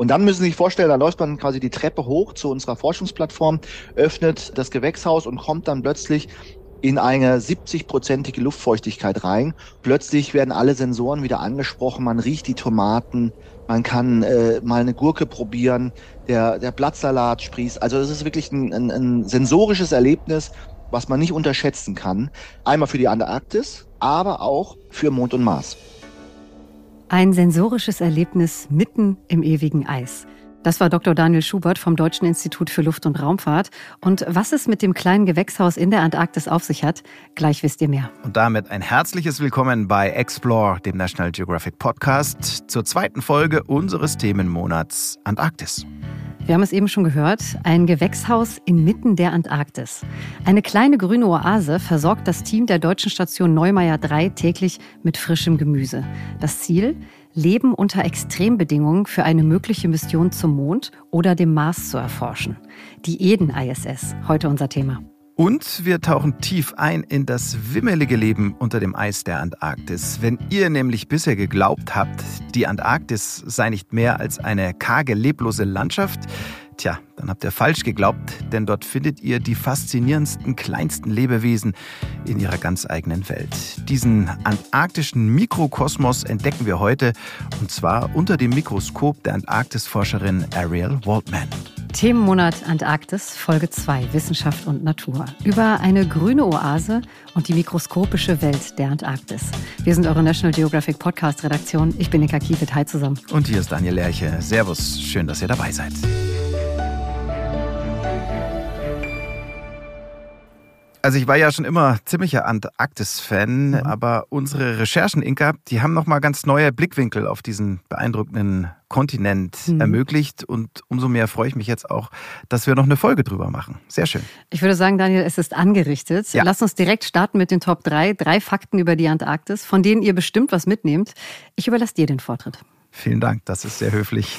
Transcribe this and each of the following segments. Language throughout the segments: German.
Und dann müssen Sie sich vorstellen, da läuft man quasi die Treppe hoch zu unserer Forschungsplattform, öffnet das Gewächshaus und kommt dann plötzlich in eine 70-prozentige Luftfeuchtigkeit rein. Plötzlich werden alle Sensoren wieder angesprochen, man riecht die Tomaten, man kann äh, mal eine Gurke probieren, der, der Blattsalat sprießt. Also es ist wirklich ein, ein, ein sensorisches Erlebnis, was man nicht unterschätzen kann. Einmal für die Antarktis, aber auch für Mond und Mars. Ein sensorisches Erlebnis mitten im ewigen Eis. Das war Dr. Daniel Schubert vom Deutschen Institut für Luft- und Raumfahrt. Und was es mit dem kleinen Gewächshaus in der Antarktis auf sich hat, gleich wisst ihr mehr. Und damit ein herzliches Willkommen bei Explore, dem National Geographic Podcast, zur zweiten Folge unseres Themenmonats Antarktis. Wir haben es eben schon gehört, ein Gewächshaus inmitten der Antarktis. Eine kleine grüne Oase versorgt das Team der deutschen Station Neumeier 3 täglich mit frischem Gemüse. Das Ziel? Leben unter Extrembedingungen für eine mögliche Mission zum Mond oder dem Mars zu erforschen. Die Eden-ISS, heute unser Thema. Und wir tauchen tief ein in das wimmelige Leben unter dem Eis der Antarktis. Wenn ihr nämlich bisher geglaubt habt, die Antarktis sei nicht mehr als eine karge, leblose Landschaft, Tja, dann habt ihr falsch geglaubt, denn dort findet ihr die faszinierendsten, kleinsten Lebewesen in ihrer ganz eigenen Welt. Diesen antarktischen Mikrokosmos entdecken wir heute und zwar unter dem Mikroskop der Antarktisforscherin Ariel Waldman. Themenmonat Antarktis, Folge 2, Wissenschaft und Natur. Über eine grüne Oase und die mikroskopische Welt der Antarktis. Wir sind eure National Geographic Podcast Redaktion. Ich bin Nika Kiefit. Hi zusammen. Und hier ist Daniel Lerche. Servus, schön, dass ihr dabei seid. Also ich war ja schon immer ziemlicher Antarktis-Fan, mhm. aber unsere Recherchen, Inka, die haben nochmal ganz neue Blickwinkel auf diesen beeindruckenden Kontinent mhm. ermöglicht und umso mehr freue ich mich jetzt auch, dass wir noch eine Folge drüber machen. Sehr schön. Ich würde sagen, Daniel, es ist angerichtet. Ja. Lass uns direkt starten mit den Top 3. Drei Fakten über die Antarktis, von denen ihr bestimmt was mitnehmt. Ich überlasse dir den Vortritt. Vielen Dank, das ist sehr höflich.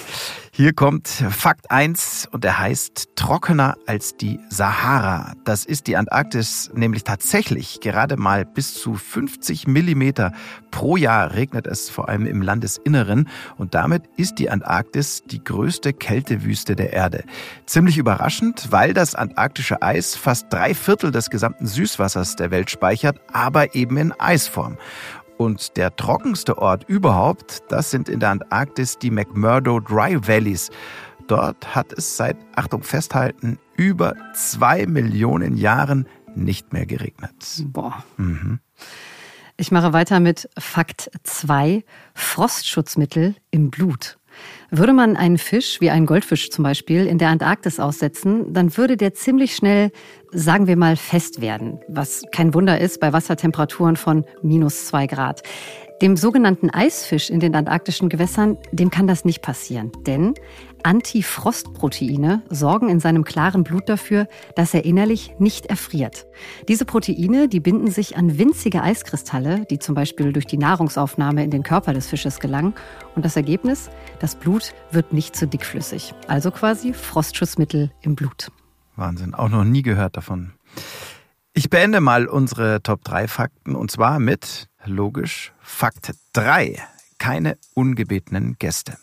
Hier kommt Fakt 1 und er heißt trockener als die Sahara. Das ist die Antarktis nämlich tatsächlich gerade mal bis zu 50 Millimeter pro Jahr regnet es vor allem im Landesinneren und damit ist die Antarktis die größte Kältewüste der Erde. Ziemlich überraschend, weil das antarktische Eis fast drei Viertel des gesamten Süßwassers der Welt speichert, aber eben in Eisform. Und der trockenste Ort überhaupt, das sind in der Antarktis die McMurdo Dry Valleys. Dort hat es seit, Achtung festhalten, über zwei Millionen Jahren nicht mehr geregnet. Boah. Mhm. Ich mache weiter mit Fakt 2, Frostschutzmittel im Blut. Würde man einen Fisch, wie einen Goldfisch zum Beispiel, in der Antarktis aussetzen, dann würde der ziemlich schnell, sagen wir mal, fest werden. Was kein Wunder ist bei Wassertemperaturen von minus zwei Grad. Dem sogenannten Eisfisch in den antarktischen Gewässern, dem kann das nicht passieren. Denn Antifrostproteine sorgen in seinem klaren Blut dafür, dass er innerlich nicht erfriert. Diese Proteine, die binden sich an winzige Eiskristalle, die zum Beispiel durch die Nahrungsaufnahme in den Körper des Fisches gelangen. Und das Ergebnis? Das Blut wird nicht zu dickflüssig. Also quasi Frostschutzmittel im Blut. Wahnsinn, auch noch nie gehört davon. Ich beende mal unsere Top 3 Fakten und zwar mit, logisch, Fakt 3. Keine ungebetenen Gäste.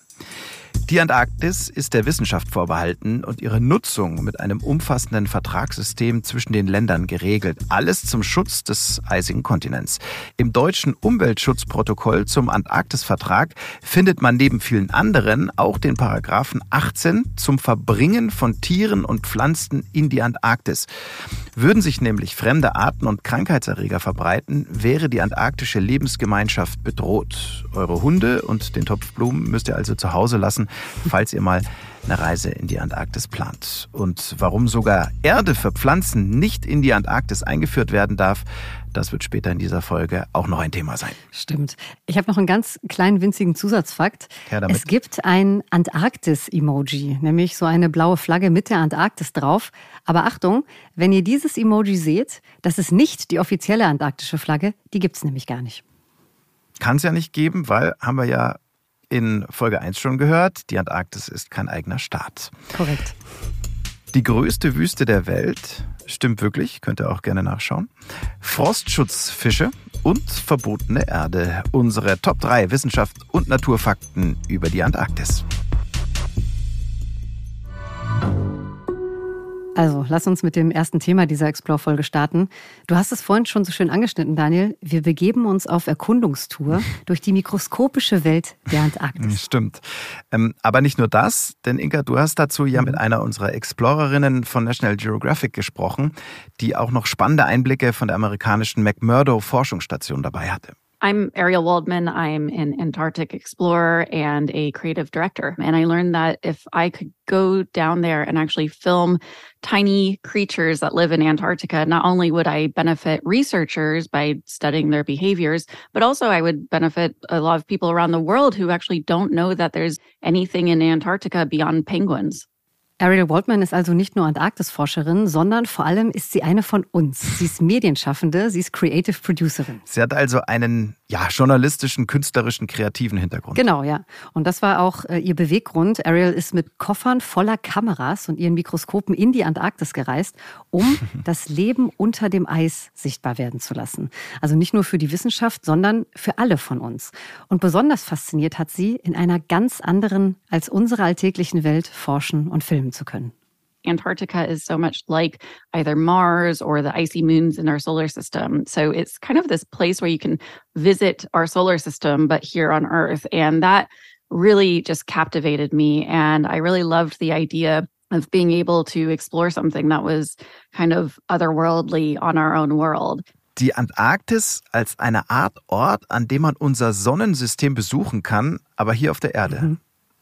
Die Antarktis ist der Wissenschaft vorbehalten und ihre Nutzung mit einem umfassenden Vertragssystem zwischen den Ländern geregelt. Alles zum Schutz des eisigen Kontinents. Im deutschen Umweltschutzprotokoll zum Antarktisvertrag findet man neben vielen anderen auch den Paragraphen 18 zum Verbringen von Tieren und Pflanzen in die Antarktis. Würden sich nämlich fremde Arten und Krankheitserreger verbreiten, wäre die antarktische Lebensgemeinschaft bedroht. Eure Hunde und den Topf Blumen müsst ihr also zu Hause lassen, falls ihr mal eine Reise in die Antarktis plant. Und warum sogar Erde für Pflanzen nicht in die Antarktis eingeführt werden darf, das wird später in dieser Folge auch noch ein Thema sein. Stimmt. Ich habe noch einen ganz kleinen winzigen Zusatzfakt. Es gibt ein Antarktis-Emoji, nämlich so eine blaue Flagge mit der Antarktis drauf. Aber Achtung, wenn ihr dieses Emoji seht, das ist nicht die offizielle antarktische Flagge, die gibt es nämlich gar nicht. Kann es ja nicht geben, weil haben wir ja in Folge 1 schon gehört, die Antarktis ist kein eigener Staat. Korrekt. Die größte Wüste der Welt, stimmt wirklich, könnt ihr auch gerne nachschauen. Frostschutzfische und verbotene Erde. Unsere Top 3 Wissenschaft und Naturfakten über die Antarktis. Also, lass uns mit dem ersten Thema dieser Explore-Folge starten. Du hast es vorhin schon so schön angeschnitten, Daniel. Wir begeben uns auf Erkundungstour durch die mikroskopische Welt der Antarktis. Stimmt. Ähm, aber nicht nur das, denn Inka, du hast dazu ja mit einer unserer Explorerinnen von National Geographic gesprochen, die auch noch spannende Einblicke von der amerikanischen McMurdo Forschungsstation dabei hatte. I'm Ariel Waldman. I'm an Antarctic explorer and a creative director. And I learned that if I could go down there and actually film tiny creatures that live in Antarctica, not only would I benefit researchers by studying their behaviors, but also I would benefit a lot of people around the world who actually don't know that there's anything in Antarctica beyond penguins. Ariel Waldman ist also nicht nur Antarktisforscherin, sondern vor allem ist sie eine von uns. Sie ist Medienschaffende, sie ist Creative Producerin. Sie hat also einen ja, journalistischen, künstlerischen, kreativen Hintergrund. Genau, ja. Und das war auch äh, ihr Beweggrund. Ariel ist mit Koffern voller Kameras und ihren Mikroskopen in die Antarktis gereist, um das Leben unter dem Eis sichtbar werden zu lassen. Also nicht nur für die Wissenschaft, sondern für alle von uns. Und besonders fasziniert hat sie, in einer ganz anderen als unsere alltäglichen Welt forschen und filmen zu können. Antarctica is so much like either Mars or the icy moons in our solar system. So it's kind of this place where you can visit our solar system, but here on Earth. And that really just captivated me. And I really loved the idea of being able to explore something that was kind of otherworldly on our own world. Die Antarktis als eine Art Ort, an dem man unser Sonnensystem besuchen kann, aber hier auf der Erde. Mhm.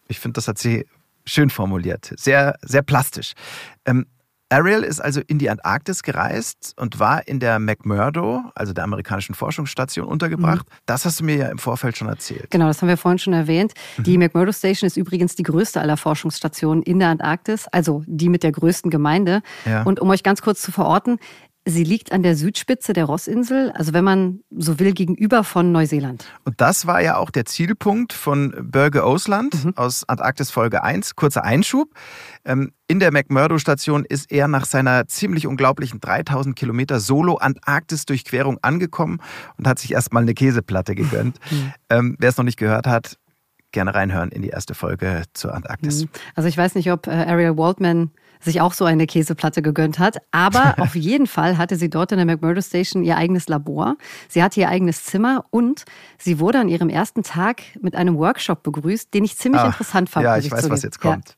Ich finde, das hat sie Schön formuliert, sehr, sehr plastisch. Ähm, Ariel ist also in die Antarktis gereist und war in der McMurdo, also der amerikanischen Forschungsstation, untergebracht. Mhm. Das hast du mir ja im Vorfeld schon erzählt. Genau, das haben wir vorhin schon erwähnt. Mhm. Die McMurdo Station ist übrigens die größte aller Forschungsstationen in der Antarktis, also die mit der größten Gemeinde. Ja. Und um euch ganz kurz zu verorten, Sie liegt an der Südspitze der Rossinsel, also wenn man so will, gegenüber von Neuseeland. Und das war ja auch der Zielpunkt von Börge Ausland mhm. aus Antarktis Folge 1. Kurzer Einschub. Ähm, in der McMurdo-Station ist er nach seiner ziemlich unglaublichen 3000 Kilometer Solo-Antarktis-Durchquerung angekommen und hat sich erstmal eine Käseplatte gegönnt. Mhm. Ähm, wer es noch nicht gehört hat, gerne reinhören in die erste Folge zur Antarktis. Mhm. Also ich weiß nicht, ob äh, Ariel Waldman sich auch so eine Käseplatte gegönnt hat. Aber auf jeden Fall hatte sie dort in der McMurdo Station ihr eigenes Labor. Sie hatte ihr eigenes Zimmer und sie wurde an ihrem ersten Tag mit einem Workshop begrüßt, den ich ziemlich Ach, interessant fand. Ja, ich weiß, was jetzt kommt. Ja.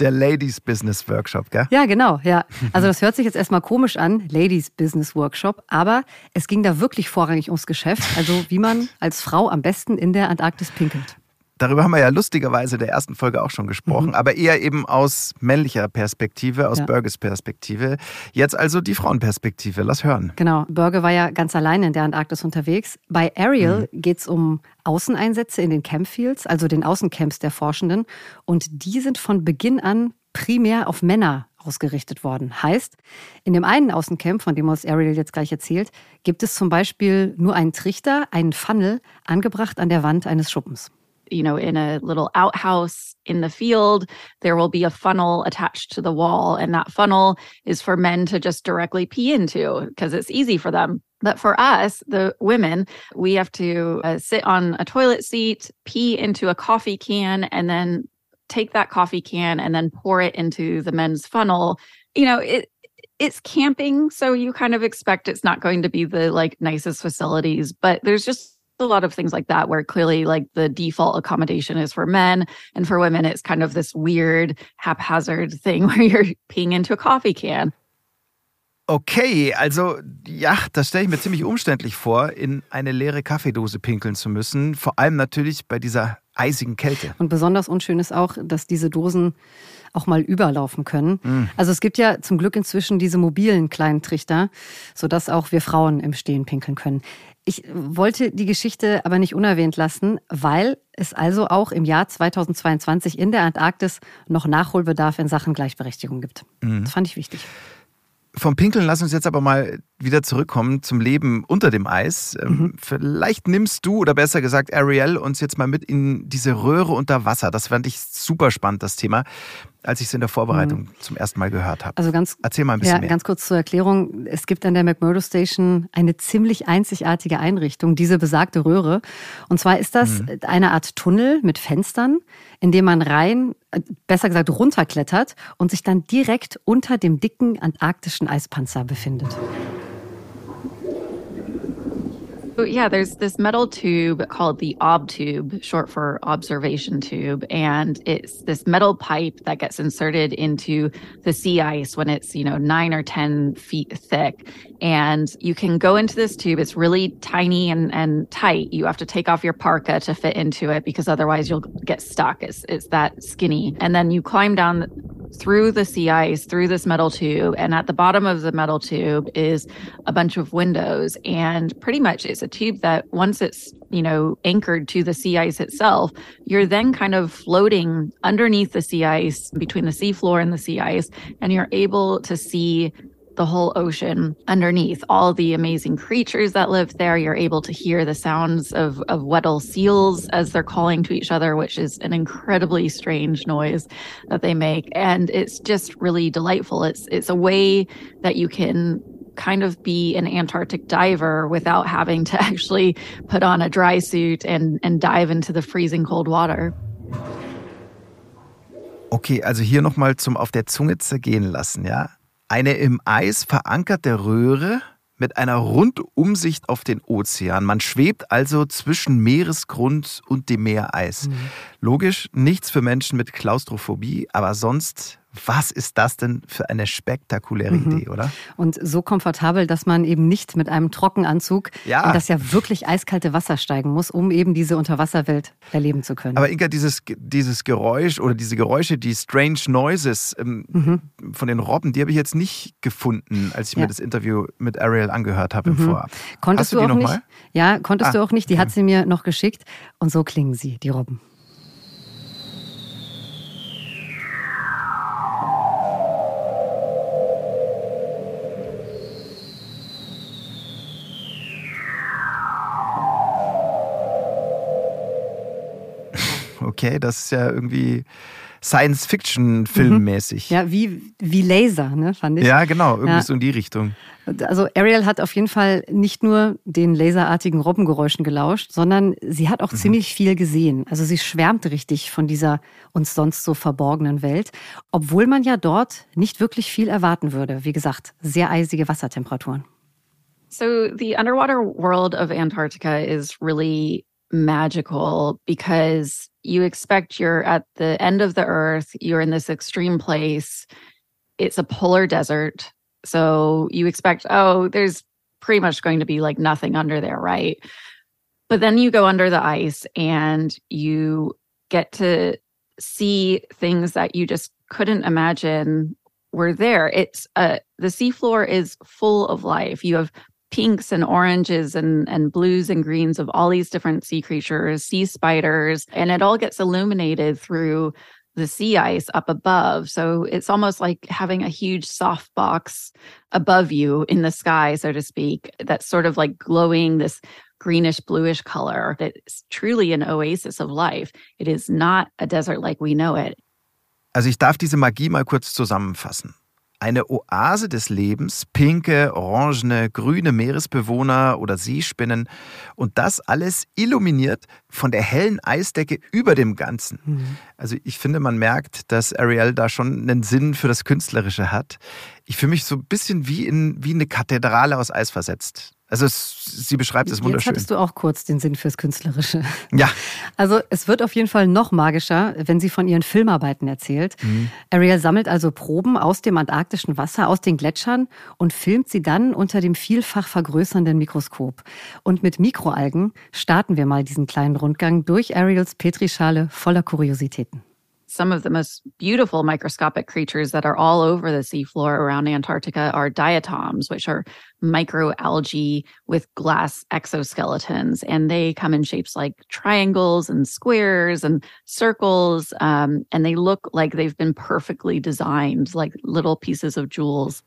Der Ladies Business Workshop, gell? Ja, genau, ja. Also das hört sich jetzt erstmal komisch an, Ladies Business Workshop, aber es ging da wirklich vorrangig ums Geschäft, also wie man als Frau am besten in der Antarktis pinkelt. Darüber haben wir ja lustigerweise in der ersten Folge auch schon gesprochen, mhm. aber eher eben aus männlicher Perspektive, aus ja. Burges Perspektive. Jetzt also die Frauenperspektive. Lass hören. Genau. Burger war ja ganz allein in der Antarktis unterwegs. Bei Ariel mhm. geht es um Außeneinsätze in den Campfields, also den Außencamps der Forschenden. Und die sind von Beginn an primär auf Männer ausgerichtet worden. Heißt, in dem einen Außencamp, von dem uns Ariel jetzt gleich erzählt, gibt es zum Beispiel nur einen Trichter, einen Funnel, angebracht an der Wand eines Schuppens. You know, in a little outhouse in the field, there will be a funnel attached to the wall. And that funnel is for men to just directly pee into because it's easy for them. But for us, the women, we have to uh, sit on a toilet seat, pee into a coffee can, and then take that coffee can and then pour it into the men's funnel. You know, it, it's camping, so you kind of expect it's not going to be the like nicest facilities, but there's just a lot of things like that where clearly like the default accommodation is for men and for women it's kind of this weird haphazard thing where you're peeing into a coffee can. Okay, also ja, das stelle ich mir ziemlich umständlich vor, in eine leere Kaffeedose pinkeln zu müssen, vor allem natürlich bei dieser eisigen Kälte. Und besonders unschön ist auch, dass diese Dosen auch mal überlaufen können. Mhm. Also es gibt ja zum Glück inzwischen diese mobilen kleinen Trichter, sodass auch wir Frauen im Stehen pinkeln können. Ich wollte die Geschichte aber nicht unerwähnt lassen, weil es also auch im Jahr 2022 in der Antarktis noch Nachholbedarf in Sachen Gleichberechtigung gibt. Mhm. Das fand ich wichtig. Vom Pinkeln lass uns jetzt aber mal wieder zurückkommen zum Leben unter dem Eis. Ähm, mhm. Vielleicht nimmst du, oder besser gesagt Ariel, uns jetzt mal mit in diese Röhre unter Wasser. Das fand ich super spannend, das Thema als ich es in der Vorbereitung mhm. zum ersten Mal gehört habe. Also ganz, Erzähl mal ein bisschen ja, mehr. Ganz kurz zur Erklärung. Es gibt an der McMurdo Station eine ziemlich einzigartige Einrichtung, diese besagte Röhre. Und zwar ist das mhm. eine Art Tunnel mit Fenstern, in dem man rein, äh, besser gesagt runterklettert und sich dann direkt unter dem dicken antarktischen Eispanzer befindet. Yeah, there's this metal tube called the ob tube, short for observation tube, and it's this metal pipe that gets inserted into the sea ice when it's, you know, 9 or 10 feet thick. And you can go into this tube. It's really tiny and and tight. You have to take off your parka to fit into it because otherwise you'll get stuck. It's it's that skinny. And then you climb down through the sea ice, through this metal tube. And at the bottom of the metal tube is a bunch of windows. And pretty much it's a tube that once it's, you know, anchored to the sea ice itself, you're then kind of floating underneath the sea ice between the sea floor and the sea ice. And you're able to see the whole ocean underneath, all the amazing creatures that live there. You're able to hear the sounds of, of Weddell seals as they're calling to each other, which is an incredibly strange noise that they make. And it's just really delightful. It's it's a way that you can kind of be an Antarctic diver without having to actually put on a dry suit and, and dive into the freezing cold water. Okay, also hier nochmal zum auf der Zunge zergehen lassen, ja? Eine im Eis verankerte Röhre mit einer Rundumsicht auf den Ozean. Man schwebt also zwischen Meeresgrund und dem Meereis. Mhm. Logisch, nichts für Menschen mit Klaustrophobie, aber sonst was ist das denn für eine spektakuläre mhm. Idee, oder? Und so komfortabel, dass man eben nicht mit einem Trockenanzug ja. in das ja wirklich eiskalte Wasser steigen muss, um eben diese Unterwasserwelt erleben zu können. Aber Inga, dieses, dieses Geräusch oder diese Geräusche, die Strange Noises ähm, mhm. von den Robben, die habe ich jetzt nicht gefunden, als ich ja. mir das Interview mit Ariel angehört habe mhm. im Vorab. Konntest Hast du, du auch nicht? Mal? Ja, konntest ah, du auch nicht. Die hat sie mir noch geschickt. Und so klingen sie, die Robben. Okay, das ist ja irgendwie Science-Fiction-Filmmäßig. Mhm. Ja, wie, wie Laser, ne, fand ich. Ja, genau, irgendwie ja. so in die Richtung. Also Ariel hat auf jeden Fall nicht nur den laserartigen Robbengeräuschen gelauscht, sondern sie hat auch mhm. ziemlich viel gesehen. Also sie schwärmt richtig von dieser uns sonst so verborgenen Welt, obwohl man ja dort nicht wirklich viel erwarten würde. Wie gesagt, sehr eisige Wassertemperaturen. So the underwater world of Antarctica is really magical because you expect you're at the end of the earth, you're in this extreme place. It's a polar desert. So you expect, oh, there's pretty much going to be like nothing under there, right? But then you go under the ice and you get to see things that you just couldn't imagine were there. It's uh the seafloor is full of life. You have pinks and oranges and, and blues and greens of all these different sea creatures, sea spiders, and it all gets illuminated through the sea ice up above. So it's almost like having a huge soft box above you in the sky, so to speak, that's sort of like glowing this greenish bluish color. It's truly an oasis of life. It is not a desert like we know it. Also ich darf diese Magie mal kurz zusammenfassen. Eine Oase des Lebens, pinke, orangene, grüne Meeresbewohner oder Seespinnen und das alles illuminiert von der hellen Eisdecke über dem Ganzen. Mhm. Also ich finde, man merkt, dass Ariel da schon einen Sinn für das Künstlerische hat. Ich fühle mich so ein bisschen wie in wie eine Kathedrale aus Eis versetzt. Also es, sie beschreibt es wunderschön. Jetzt hattest du auch kurz den Sinn fürs Künstlerische. Ja. Also es wird auf jeden Fall noch magischer, wenn sie von ihren Filmarbeiten erzählt. Mhm. Ariel sammelt also Proben aus dem antarktischen Wasser, aus den Gletschern und filmt sie dann unter dem vielfach vergrößernden Mikroskop. Und mit Mikroalgen starten wir mal diesen kleinen Rundgang durch Ariels Petrischale voller Kuriositäten. Some of the most beautiful microscopic creatures that are all over the seafloor around Antarctica are diatoms, which are microalgae with glass exoskeletons. And they come in shapes like triangles and squares and circles. Um, and they look like they've been perfectly designed, like little pieces of jewels.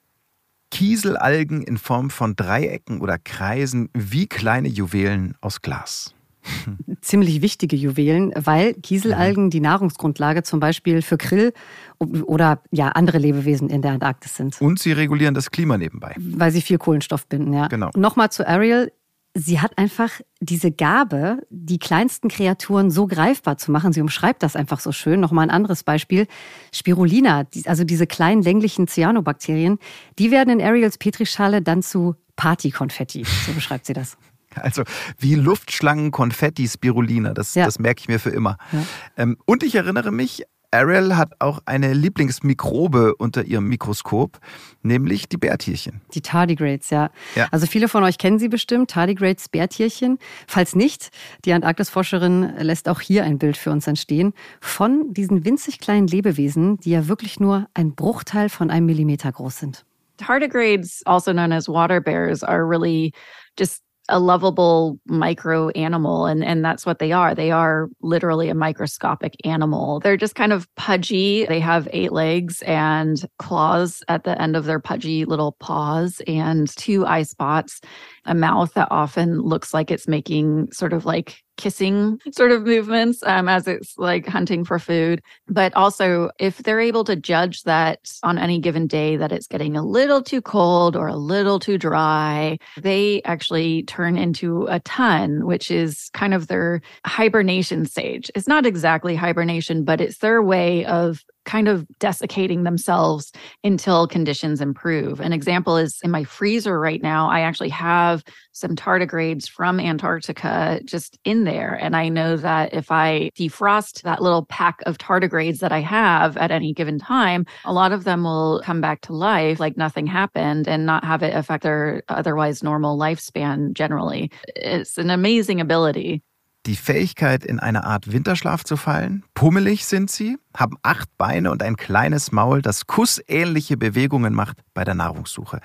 Kieselalgen in Form von Dreiecken oder Kreisen wie kleine Juwelen aus Glas. Ziemlich wichtige Juwelen, weil Kieselalgen die Nahrungsgrundlage zum Beispiel für Krill oder ja andere Lebewesen in der Antarktis sind. Und sie regulieren das Klima nebenbei. Weil sie viel Kohlenstoff binden, ja. Genau. Nochmal zu Ariel sie hat einfach diese Gabe, die kleinsten Kreaturen so greifbar zu machen. Sie umschreibt das einfach so schön. Nochmal ein anderes Beispiel. Spirulina, also diese kleinen länglichen Cyanobakterien, die werden in Ariels Petrischale dann zu Partykonfetti. So beschreibt sie das. Also wie Luftschlangen, Konfetti, Spirulina, das, ja. das merke ich mir für immer. Ja. Ähm, und ich erinnere mich Ariel hat auch eine Lieblingsmikrobe unter ihrem Mikroskop, nämlich die Bärtierchen. Die Tardigrades, ja. ja. Also viele von euch kennen sie bestimmt, Tardigrades Bärtierchen. Falls nicht, die Antarktisforscherin lässt auch hier ein Bild für uns entstehen von diesen winzig kleinen Lebewesen, die ja wirklich nur ein Bruchteil von einem Millimeter groß sind. Tardigrades, also known as water bears, are really just a lovable micro animal and and that's what they are. They are literally a microscopic animal. They're just kind of pudgy. They have eight legs and claws at the end of their pudgy little paws and two eye spots. A mouth that often looks like it's making sort of like kissing sort of movements um, as it's like hunting for food. But also, if they're able to judge that on any given day that it's getting a little too cold or a little too dry, they actually turn into a ton, which is kind of their hibernation stage. It's not exactly hibernation, but it's their way of kind of desiccating themselves until conditions improve. An example is in my freezer right now, I actually have some tardigrades from Antarctica just in there. And I know that if I defrost that little pack of tardigrades that I have at any given time, a lot of them will come back to life like nothing happened and not have it affect their otherwise normal lifespan generally. It's an amazing ability. Die Fähigkeit, in eine Art Winterschlaf zu fallen. Pummelig sind sie, haben acht Beine und ein kleines Maul, das kussähnliche Bewegungen macht bei der Nahrungssuche.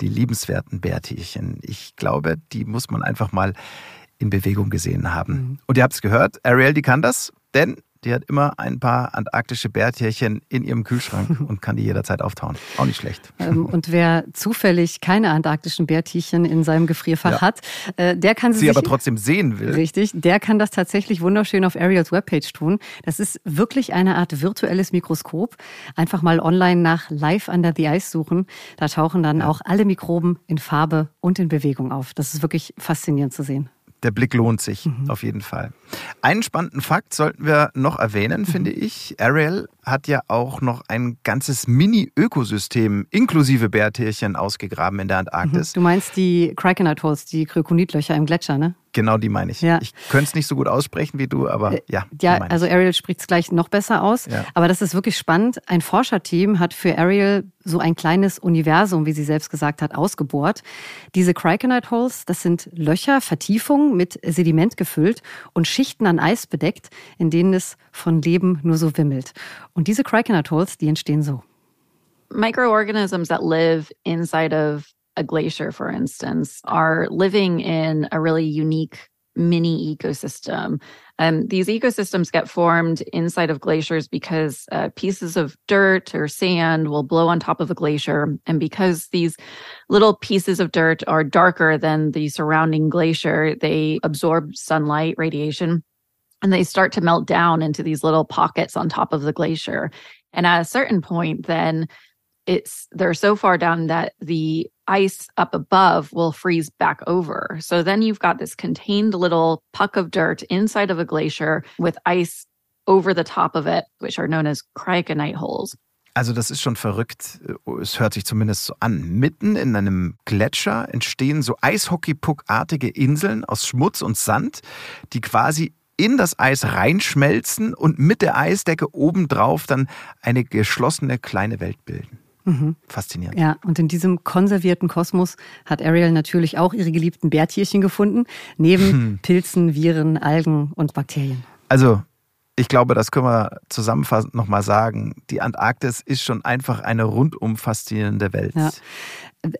Die liebenswerten Bärtierchen. Ich glaube, die muss man einfach mal in Bewegung gesehen haben. Mhm. Und ihr habt es gehört, Ariel, die kann das, denn die hat immer ein paar antarktische Bärtierchen in ihrem Kühlschrank und kann die jederzeit auftauen. Auch nicht schlecht. Ähm, und wer zufällig keine antarktischen Bärtierchen in seinem Gefrierfach ja. hat, äh, der kann sie, sie aber trotzdem sehen will. Richtig, der kann das tatsächlich wunderschön auf Ariels Webpage tun. Das ist wirklich eine Art virtuelles Mikroskop. Einfach mal online nach Live Under the Ice suchen. Da tauchen dann ja. auch alle Mikroben in Farbe und in Bewegung auf. Das ist wirklich faszinierend zu sehen der Blick lohnt sich mhm. auf jeden Fall. Einen spannenden Fakt sollten wir noch erwähnen, mhm. finde ich. Ariel hat ja auch noch ein ganzes Mini-Ökosystem inklusive Bärtierchen ausgegraben in der Antarktis. Mhm. Du meinst die Krakenite Holes, die Krykonitlöcher im Gletscher, ne? Genau, die meine ich. Ja. Ich könnte es nicht so gut aussprechen wie du, aber äh, ja. Ja, also Ariel spricht es gleich noch besser aus. Ja. Aber das ist wirklich spannend. Ein Forscherteam hat für Ariel so ein kleines Universum, wie sie selbst gesagt hat, ausgebohrt. Diese Criconite Holes, das sind Löcher, Vertiefungen mit Sediment gefüllt und Schichten an Eis bedeckt, in denen es von Leben nur so wimmelt. Und diese Criconite Holes, die entstehen so. Microorganisms that live inside of a glacier, for instance, are living in a really unique mini ecosystem. Um, these ecosystems get formed inside of glaciers because uh, pieces of dirt or sand will blow on top of a glacier. And because these little pieces of dirt are darker than the surrounding glacier, they absorb sunlight radiation and they start to melt down into these little pockets on top of the glacier. And at a certain point, then it's they're so far down that the ice up above will freeze back over. So then you've got this contained little puck of dirt inside of a glacier with ice over the top of it, which are known as cryogonite holes. Also das ist schon verrückt. Es hört sich zumindest so an. Mitten in einem Gletscher entstehen so Eishockeypuckartige Inseln aus Schmutz und Sand, die quasi in das Eis reinschmelzen und mit der Eisdecke obendrauf dann eine geschlossene kleine Welt bilden. Mhm. Faszinierend. Ja, und in diesem konservierten Kosmos hat Ariel natürlich auch ihre geliebten Bärtierchen gefunden, neben hm. Pilzen, Viren, Algen und Bakterien. Also, ich glaube, das können wir zusammenfassend nochmal sagen. Die Antarktis ist schon einfach eine rundum faszinierende Welt. Ja.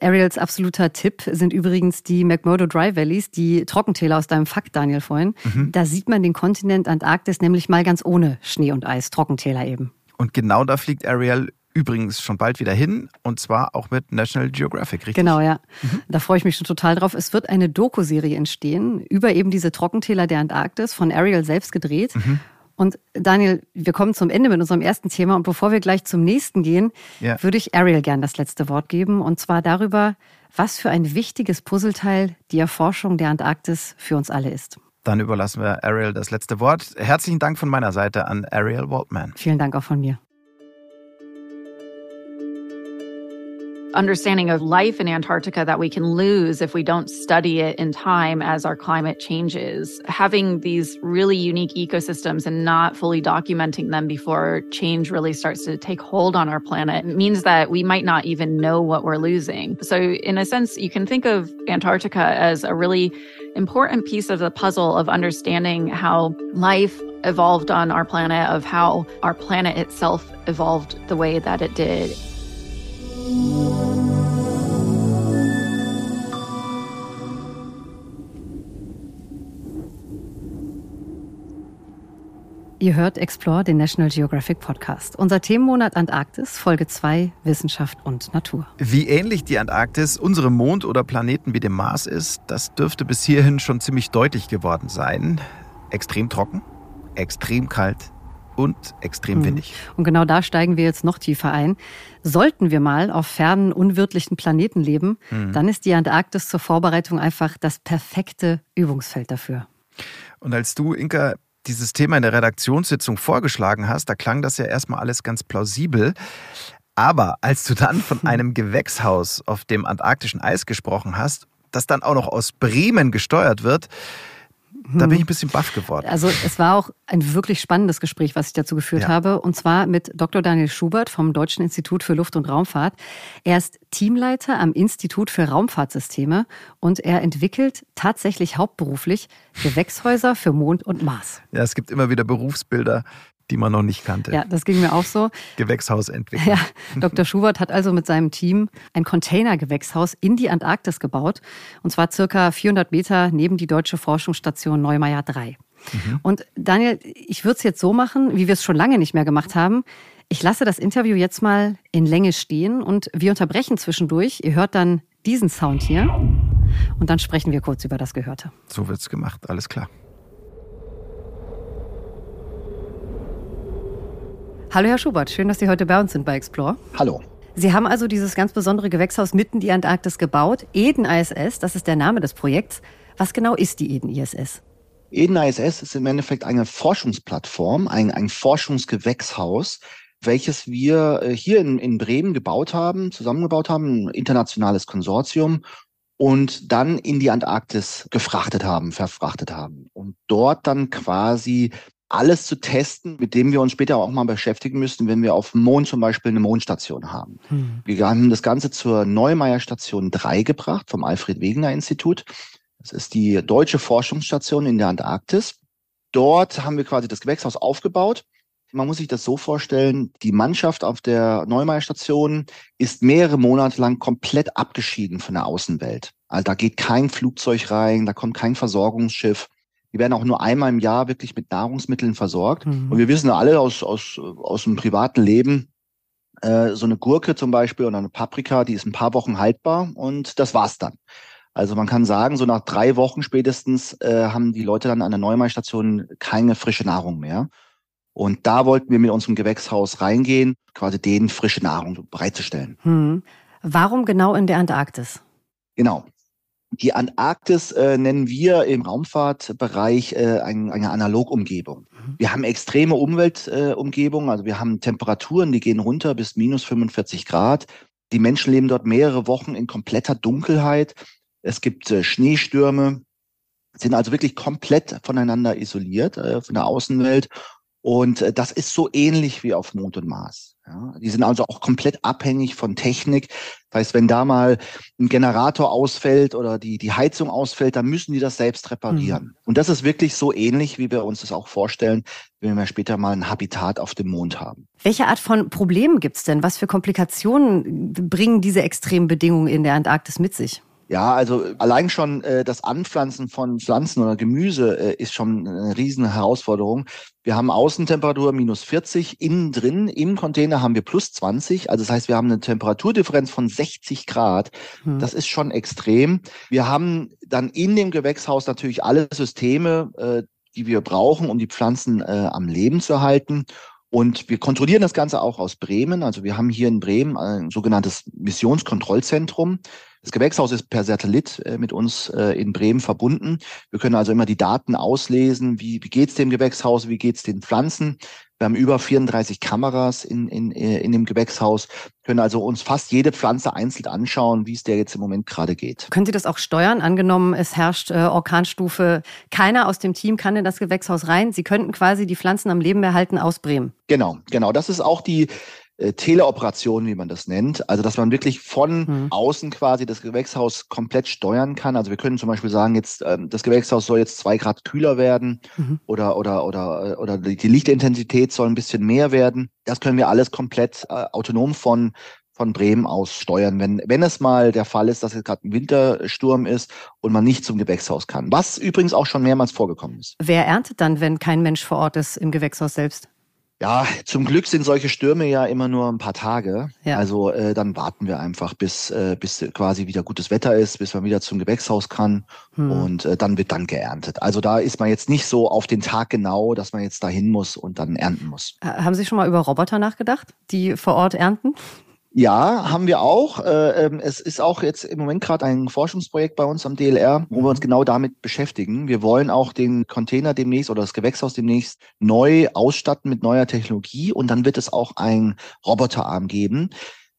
Ariels absoluter Tipp sind übrigens die McMurdo Dry Valleys, die Trockentäler aus deinem Fakt, Daniel, vorhin. Mhm. Da sieht man den Kontinent Antarktis nämlich mal ganz ohne Schnee und Eis, Trockentäler eben. Und genau da fliegt Ariel übrigens schon bald wieder hin und zwar auch mit National Geographic, richtig? Genau, ja. Mhm. Da freue ich mich schon total drauf. Es wird eine Doku-Serie entstehen über eben diese Trockentäler der Antarktis von Ariel selbst gedreht. Mhm. Und Daniel, wir kommen zum Ende mit unserem ersten Thema. Und bevor wir gleich zum nächsten gehen, ja. würde ich Ariel gern das letzte Wort geben. Und zwar darüber, was für ein wichtiges Puzzleteil die Erforschung der Antarktis für uns alle ist. Dann überlassen wir Ariel das letzte Wort. Herzlichen Dank von meiner Seite an Ariel Waldman. Vielen Dank auch von mir. Understanding of life in Antarctica that we can lose if we don't study it in time as our climate changes. Having these really unique ecosystems and not fully documenting them before change really starts to take hold on our planet means that we might not even know what we're losing. So, in a sense, you can think of Antarctica as a really important piece of the puzzle of understanding how life evolved on our planet, of how our planet itself evolved the way that it did. Ihr hört Explore, den National Geographic Podcast. Unser Themenmonat Antarktis, Folge 2, Wissenschaft und Natur. Wie ähnlich die Antarktis unserem Mond oder Planeten wie dem Mars ist, das dürfte bis hierhin schon ziemlich deutlich geworden sein. Extrem trocken, extrem kalt, und extrem hm. windig. Und genau da steigen wir jetzt noch tiefer ein. Sollten wir mal auf fernen, unwirtlichen Planeten leben, mhm. dann ist die Antarktis zur Vorbereitung einfach das perfekte Übungsfeld dafür. Und als du, Inka, dieses Thema in der Redaktionssitzung vorgeschlagen hast, da klang das ja erstmal alles ganz plausibel. Aber als du dann von einem Gewächshaus auf dem antarktischen Eis gesprochen hast, das dann auch noch aus Bremen gesteuert wird, da bin ich ein bisschen baff geworden. Also es war auch ein wirklich spannendes Gespräch, was ich dazu geführt ja. habe. Und zwar mit Dr. Daniel Schubert vom Deutschen Institut für Luft- und Raumfahrt. Er ist Teamleiter am Institut für Raumfahrtsysteme und er entwickelt tatsächlich hauptberuflich Gewächshäuser für Mond und Mars. Ja, es gibt immer wieder Berufsbilder, die man noch nicht kannte. Ja, das ging mir auch so. Gewächshausentwicklung. Ja, Dr. Schubert hat also mit seinem Team ein Containergewächshaus in die Antarktis gebaut. Und zwar circa 400 Meter neben die deutsche Forschungsstation Neumeier 3. Mhm. Und Daniel, ich würde es jetzt so machen, wie wir es schon lange nicht mehr gemacht haben. Ich lasse das Interview jetzt mal in Länge stehen und wir unterbrechen zwischendurch. Ihr hört dann diesen Sound hier und dann sprechen wir kurz über das Gehörte. So wird's gemacht, alles klar. Hallo Herr Schubert, schön, dass Sie heute bei uns sind bei Explore. Hallo. Sie haben also dieses ganz besondere Gewächshaus mitten in die Antarktis gebaut. Eden ISS, das ist der Name des Projekts. Was genau ist die Eden ISS? Eden ISS ist im Endeffekt eine Forschungsplattform, ein, ein Forschungsgewächshaus, welches wir äh, hier in, in Bremen gebaut haben, zusammengebaut haben, ein internationales Konsortium und dann in die Antarktis gefrachtet haben, verfrachtet haben und dort dann quasi alles zu testen, mit dem wir uns später auch mal beschäftigen müssten, wenn wir auf dem Mond zum Beispiel eine Mondstation haben. Hm. Wir haben das Ganze zur Neumeier Station 3 gebracht vom Alfred Wegener Institut. Das ist die deutsche Forschungsstation in der Antarktis. Dort haben wir quasi das Gewächshaus aufgebaut. Man muss sich das so vorstellen, die Mannschaft auf der Neumeier Station ist mehrere Monate lang komplett abgeschieden von der Außenwelt. Also da geht kein Flugzeug rein, da kommt kein Versorgungsschiff. Die werden auch nur einmal im Jahr wirklich mit Nahrungsmitteln versorgt. Mhm. Und wir wissen alle aus, aus, aus dem privaten Leben, äh, so eine Gurke zum Beispiel oder eine Paprika, die ist ein paar Wochen haltbar und das war's dann. Also man kann sagen, so nach drei Wochen spätestens äh, haben die Leute dann an der Neumai-Station keine frische Nahrung mehr. Und da wollten wir mit unserem Gewächshaus reingehen, quasi denen frische Nahrung bereitzustellen. Hm. Warum genau in der Antarktis? Genau. Die Antarktis äh, nennen wir im Raumfahrtbereich äh, ein, eine Analogumgebung. Mhm. Wir haben extreme Umweltumgebungen, äh, also wir haben Temperaturen, die gehen runter bis minus 45 Grad. Die Menschen leben dort mehrere Wochen in kompletter Dunkelheit. Es gibt äh, Schneestürme, sind also wirklich komplett voneinander isoliert äh, von der Außenwelt. Und äh, das ist so ähnlich wie auf Mond und Mars. Ja, die sind also auch komplett abhängig von Technik. Das heißt, wenn da mal ein Generator ausfällt oder die, die Heizung ausfällt, dann müssen die das selbst reparieren. Mhm. Und das ist wirklich so ähnlich, wie wir uns das auch vorstellen, wenn wir später mal ein Habitat auf dem Mond haben. Welche Art von Problemen gibt es denn? Was für Komplikationen bringen diese extremen Bedingungen in der Antarktis mit sich? Ja, also allein schon äh, das Anpflanzen von Pflanzen oder Gemüse äh, ist schon eine riesen Herausforderung. Wir haben Außentemperatur minus 40, innen drin im Container haben wir plus 20. Also das heißt, wir haben eine Temperaturdifferenz von 60 Grad. Hm. Das ist schon extrem. Wir haben dann in dem Gewächshaus natürlich alle Systeme, äh, die wir brauchen, um die Pflanzen äh, am Leben zu halten. Und wir kontrollieren das Ganze auch aus Bremen. Also wir haben hier in Bremen ein sogenanntes Missionskontrollzentrum. Das Gewächshaus ist per Satellit äh, mit uns äh, in Bremen verbunden. Wir können also immer die Daten auslesen, wie, wie geht's dem Gewächshaus, wie geht's den Pflanzen. Wir haben über 34 Kameras in, in, äh, in dem Gewächshaus, können also uns fast jede Pflanze einzeln anschauen, wie es der jetzt im Moment gerade geht. Können Sie das auch steuern? Angenommen, es herrscht äh, Orkanstufe. Keiner aus dem Team kann in das Gewächshaus rein. Sie könnten quasi die Pflanzen am Leben erhalten aus Bremen. Genau, genau. Das ist auch die äh, Teleoperation, wie man das nennt. Also dass man wirklich von mhm. außen quasi das Gewächshaus komplett steuern kann. Also wir können zum Beispiel sagen, jetzt ähm, das Gewächshaus soll jetzt zwei Grad kühler werden mhm. oder oder oder äh, oder die Lichtintensität soll ein bisschen mehr werden. Das können wir alles komplett äh, autonom von von Bremen aus steuern, wenn, wenn es mal der Fall ist, dass jetzt gerade ein Wintersturm ist und man nicht zum Gewächshaus kann. Was übrigens auch schon mehrmals vorgekommen ist. Wer erntet dann, wenn kein Mensch vor Ort ist im Gewächshaus selbst? Ja, zum Glück sind solche Stürme ja immer nur ein paar Tage. Ja. Also äh, dann warten wir einfach, bis, äh, bis quasi wieder gutes Wetter ist, bis man wieder zum Gewächshaus kann hm. und äh, dann wird dann geerntet. Also da ist man jetzt nicht so auf den Tag genau, dass man jetzt dahin muss und dann ernten muss. Haben Sie schon mal über Roboter nachgedacht, die vor Ort ernten? Ja, haben wir auch. Äh, ähm, es ist auch jetzt im Moment gerade ein Forschungsprojekt bei uns am DLR, wo wir uns genau damit beschäftigen. Wir wollen auch den Container demnächst oder das Gewächshaus demnächst neu ausstatten mit neuer Technologie und dann wird es auch ein Roboterarm geben.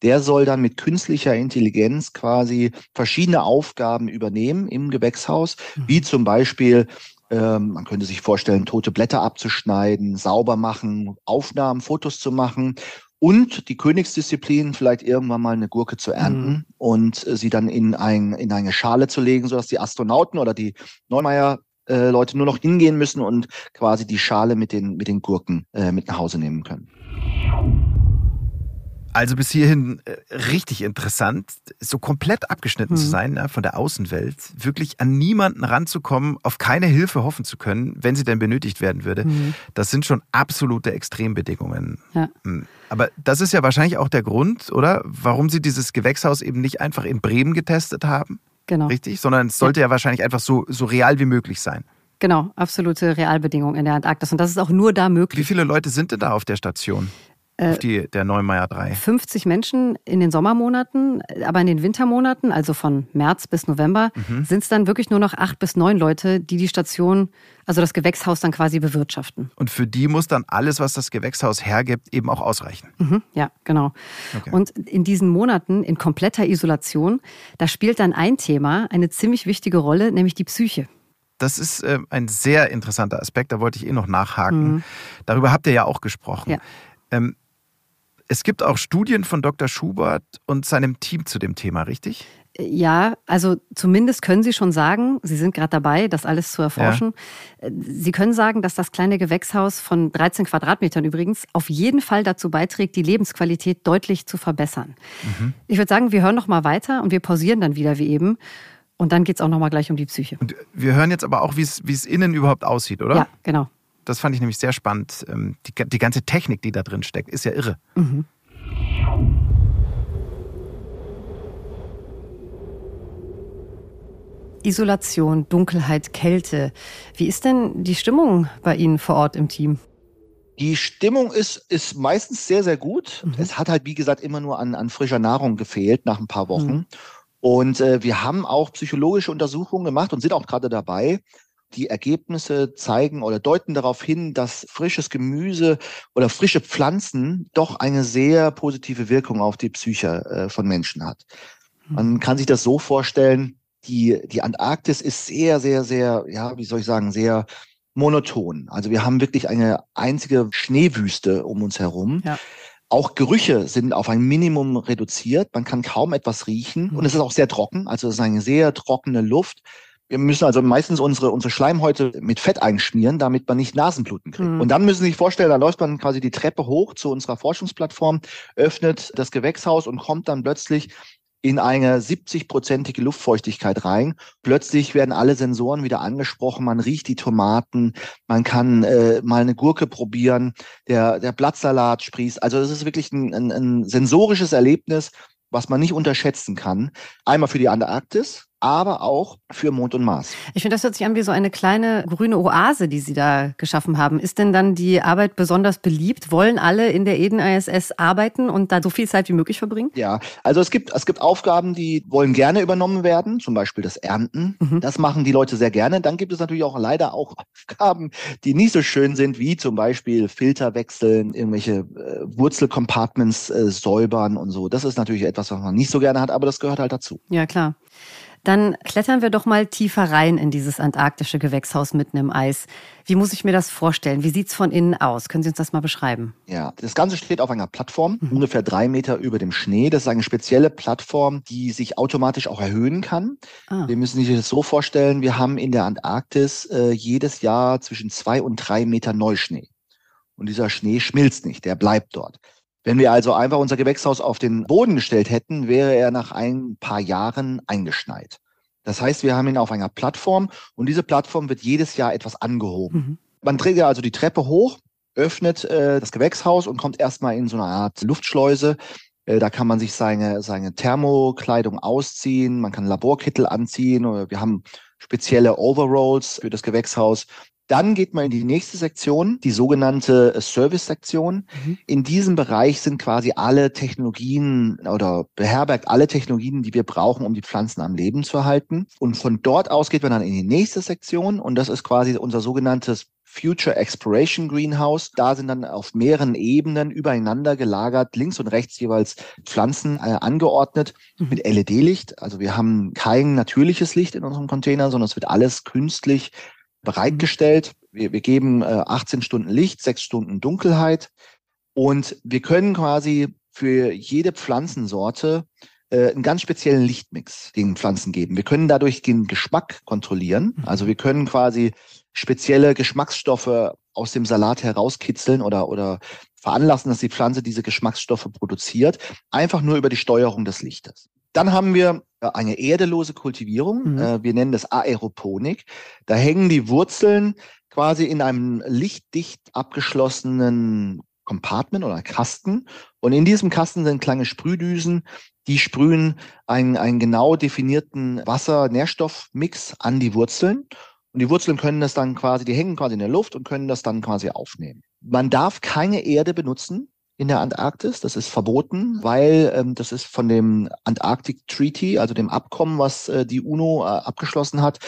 Der soll dann mit künstlicher Intelligenz quasi verschiedene Aufgaben übernehmen im Gewächshaus, mhm. wie zum Beispiel ähm, man könnte sich vorstellen, tote Blätter abzuschneiden, sauber machen, Aufnahmen, Fotos zu machen und die Königsdisziplin vielleicht irgendwann mal eine Gurke zu ernten mhm. und äh, sie dann in, ein, in eine Schale zu legen, sodass die Astronauten oder die Neumeier äh, Leute nur noch hingehen müssen und quasi die Schale mit den, mit den Gurken äh, mit nach Hause nehmen können. Also bis hierhin äh, richtig interessant, so komplett abgeschnitten mhm. zu sein ja, von der Außenwelt, wirklich an niemanden ranzukommen, auf keine Hilfe hoffen zu können, wenn sie denn benötigt werden würde. Mhm. Das sind schon absolute Extrembedingungen. Ja. Hm. Aber das ist ja wahrscheinlich auch der Grund, oder? Warum Sie dieses Gewächshaus eben nicht einfach in Bremen getestet haben. Genau. Richtig? Sondern es sollte ja, ja wahrscheinlich einfach so, so real wie möglich sein. Genau, absolute Realbedingungen in der Antarktis. Und das ist auch nur da möglich. Wie viele Leute sind denn da auf der Station? Auf äh, die, der Neumeier 3. 50 Menschen in den Sommermonaten, aber in den Wintermonaten, also von März bis November, mhm. sind es dann wirklich nur noch acht bis neun Leute, die die Station, also das Gewächshaus dann quasi bewirtschaften. Und für die muss dann alles, was das Gewächshaus hergibt, eben auch ausreichen. Mhm, ja, genau. Okay. Und in diesen Monaten in kompletter Isolation, da spielt dann ein Thema eine ziemlich wichtige Rolle, nämlich die Psyche. Das ist äh, ein sehr interessanter Aspekt, da wollte ich eh noch nachhaken. Mhm. Darüber habt ihr ja auch gesprochen. Ja. Ähm, es gibt auch Studien von Dr. Schubert und seinem Team zu dem Thema, richtig? Ja, also zumindest können Sie schon sagen, Sie sind gerade dabei, das alles zu erforschen. Ja. Sie können sagen, dass das kleine Gewächshaus von 13 Quadratmetern übrigens auf jeden Fall dazu beiträgt, die Lebensqualität deutlich zu verbessern. Mhm. Ich würde sagen, wir hören noch mal weiter und wir pausieren dann wieder wie eben. Und dann geht es auch noch mal gleich um die Psyche. Und wir hören jetzt aber auch, wie es innen überhaupt aussieht, oder? Ja, genau. Das fand ich nämlich sehr spannend. Ähm, die, die ganze Technik, die da drin steckt, ist ja irre. Mhm. Isolation, Dunkelheit, Kälte. Wie ist denn die Stimmung bei Ihnen vor Ort im Team? Die Stimmung ist, ist meistens sehr, sehr gut. Mhm. Es hat halt, wie gesagt, immer nur an, an frischer Nahrung gefehlt nach ein paar Wochen. Mhm. Und äh, wir haben auch psychologische Untersuchungen gemacht und sind auch gerade dabei, die Ergebnisse zeigen oder deuten darauf hin, dass frisches Gemüse oder frische Pflanzen doch eine sehr positive Wirkung auf die Psyche äh, von Menschen hat. Hm. Man kann sich das so vorstellen, die, die Antarktis ist sehr, sehr, sehr, ja, wie soll ich sagen, sehr monoton. Also wir haben wirklich eine einzige Schneewüste um uns herum. Ja. Auch Gerüche sind auf ein Minimum reduziert. Man kann kaum etwas riechen. Und es ist auch sehr trocken. Also es ist eine sehr trockene Luft. Wir müssen also meistens unsere, unsere Schleimhäute mit Fett einschmieren, damit man nicht Nasenbluten kriegt. Mhm. Und dann müssen Sie sich vorstellen, da läuft man quasi die Treppe hoch zu unserer Forschungsplattform, öffnet das Gewächshaus und kommt dann plötzlich in eine 70-prozentige Luftfeuchtigkeit rein. Plötzlich werden alle Sensoren wieder angesprochen. Man riecht die Tomaten, man kann äh, mal eine Gurke probieren, der, der Blattsalat sprießt. Also es ist wirklich ein, ein, ein sensorisches Erlebnis, was man nicht unterschätzen kann. Einmal für die Antarktis, aber auch für Mond und Mars. Ich finde, das hört sich an wie so eine kleine grüne Oase, die Sie da geschaffen haben. Ist denn dann die Arbeit besonders beliebt? Wollen alle in der Eden ISS arbeiten und da so viel Zeit wie möglich verbringen? Ja, also es gibt, es gibt Aufgaben, die wollen gerne übernommen werden, zum Beispiel das Ernten. Mhm. Das machen die Leute sehr gerne. Dann gibt es natürlich auch leider auch Aufgaben, die nicht so schön sind, wie zum Beispiel Filter wechseln, irgendwelche äh, Wurzelcompartments äh, säubern und so. Das ist natürlich etwas, was man nicht so gerne hat, aber das gehört halt dazu. Ja, klar. Dann klettern wir doch mal tiefer rein in dieses antarktische Gewächshaus mitten im Eis. Wie muss ich mir das vorstellen? Wie sieht's von innen aus? Können Sie uns das mal beschreiben? Ja, das Ganze steht auf einer Plattform, mhm. ungefähr drei Meter über dem Schnee. Das ist eine spezielle Plattform, die sich automatisch auch erhöhen kann. Ah. Wir müssen sich das so vorstellen, wir haben in der Antarktis äh, jedes Jahr zwischen zwei und drei Meter Neuschnee. Und dieser Schnee schmilzt nicht, der bleibt dort. Wenn wir also einfach unser Gewächshaus auf den Boden gestellt hätten, wäre er nach ein paar Jahren eingeschneit. Das heißt, wir haben ihn auf einer Plattform und diese Plattform wird jedes Jahr etwas angehoben. Mhm. Man trägt ja also die Treppe hoch, öffnet äh, das Gewächshaus und kommt erstmal in so eine Art Luftschleuse. Äh, da kann man sich seine, seine Thermokleidung ausziehen, man kann Laborkittel anziehen oder wir haben spezielle Overalls für das Gewächshaus. Dann geht man in die nächste Sektion, die sogenannte äh, Service-Sektion. Mhm. In diesem Bereich sind quasi alle Technologien oder beherbergt alle Technologien, die wir brauchen, um die Pflanzen am Leben zu erhalten. Und von dort aus geht man dann in die nächste Sektion und das ist quasi unser sogenanntes Future Exploration Greenhouse. Da sind dann auf mehreren Ebenen übereinander gelagert, links und rechts jeweils Pflanzen äh, angeordnet mhm. mit LED-Licht. Also wir haben kein natürliches Licht in unserem Container, sondern es wird alles künstlich bereitgestellt. Wir, wir geben äh, 18 Stunden Licht, 6 Stunden Dunkelheit und wir können quasi für jede Pflanzensorte äh, einen ganz speziellen Lichtmix den Pflanzen geben. Wir können dadurch den Geschmack kontrollieren. Mhm. Also wir können quasi spezielle Geschmacksstoffe aus dem Salat herauskitzeln oder, oder veranlassen, dass die Pflanze diese Geschmacksstoffe produziert, einfach nur über die Steuerung des Lichtes. Dann haben wir eine erdelose Kultivierung. Mhm. Äh, wir nennen das Aeroponik. Da hängen die Wurzeln quasi in einem lichtdicht abgeschlossenen Compartment oder Kasten. Und in diesem Kasten sind kleine Sprühdüsen, die sprühen einen, einen genau definierten Wasser-Nährstoffmix an die Wurzeln. Und die Wurzeln können das dann quasi, die hängen quasi in der Luft und können das dann quasi aufnehmen. Man darf keine Erde benutzen in der Antarktis. Das ist verboten, weil ähm, das ist von dem Antarctic Treaty, also dem Abkommen, was äh, die UNO äh, abgeschlossen hat,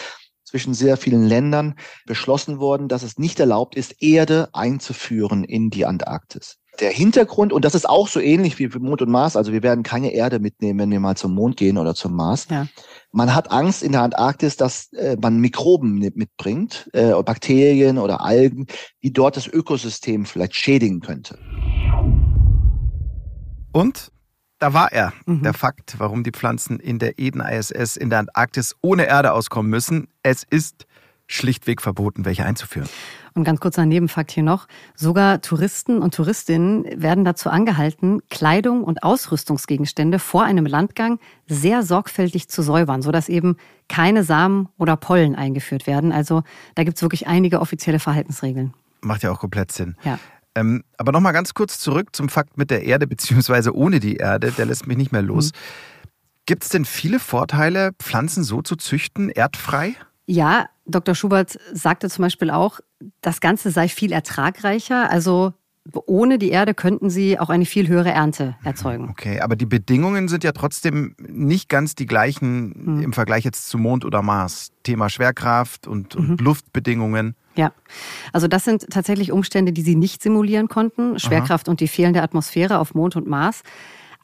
zwischen sehr vielen Ländern beschlossen worden, dass es nicht erlaubt ist, Erde einzuführen in die Antarktis. Der Hintergrund, und das ist auch so ähnlich wie für Mond und Mars, also wir werden keine Erde mitnehmen, wenn wir mal zum Mond gehen oder zum Mars. Ja. Man hat Angst in der Antarktis, dass äh, man Mikroben mitbringt, äh, Bakterien oder Algen, die dort das Ökosystem vielleicht schädigen könnte. Und da war er, mhm. der Fakt, warum die Pflanzen in der Eden-ISS in der Antarktis ohne Erde auskommen müssen. Es ist schlichtweg verboten, welche einzuführen. Und ganz kurzer Nebenfakt hier noch. Sogar Touristen und Touristinnen werden dazu angehalten, Kleidung und Ausrüstungsgegenstände vor einem Landgang sehr sorgfältig zu säubern, sodass eben keine Samen oder Pollen eingeführt werden. Also da gibt es wirklich einige offizielle Verhaltensregeln. Macht ja auch komplett Sinn. Ja. Ähm, aber nochmal ganz kurz zurück zum Fakt mit der Erde, beziehungsweise ohne die Erde, der lässt mich nicht mehr los. Mhm. Gibt es denn viele Vorteile, Pflanzen so zu züchten, erdfrei? Ja, Dr. Schubert sagte zum Beispiel auch, das Ganze sei viel ertragreicher. Also ohne die Erde könnten sie auch eine viel höhere Ernte erzeugen. Okay, aber die Bedingungen sind ja trotzdem nicht ganz die gleichen mhm. im Vergleich jetzt zu Mond oder Mars. Thema Schwerkraft und, und mhm. Luftbedingungen. Ja, also das sind tatsächlich Umstände, die sie nicht simulieren konnten. Schwerkraft Aha. und die fehlende Atmosphäre auf Mond und Mars.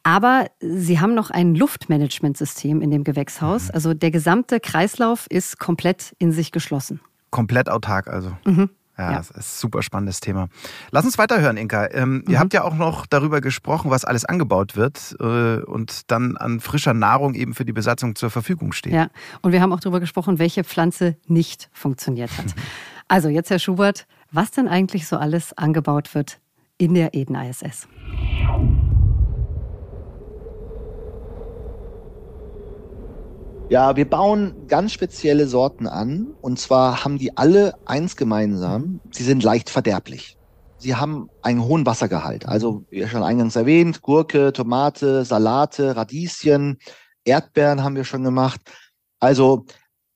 Aber sie haben noch ein Luftmanagementsystem in dem Gewächshaus. Mhm. Also der gesamte Kreislauf ist komplett in sich geschlossen. Komplett autark also. Mhm. Ja, ja, das ist ein super spannendes Thema. Lass uns weiterhören, Inka. Ähm, mhm. Ihr habt ja auch noch darüber gesprochen, was alles angebaut wird äh, und dann an frischer Nahrung eben für die Besatzung zur Verfügung steht. Ja, und wir haben auch darüber gesprochen, welche Pflanze nicht funktioniert hat. also jetzt, Herr Schubert, was denn eigentlich so alles angebaut wird in der Eden ISS? Ja, wir bauen ganz spezielle Sorten an. Und zwar haben die alle eins gemeinsam. Sie sind leicht verderblich. Sie haben einen hohen Wassergehalt. Also, wie schon eingangs erwähnt, Gurke, Tomate, Salate, Radieschen, Erdbeeren haben wir schon gemacht. Also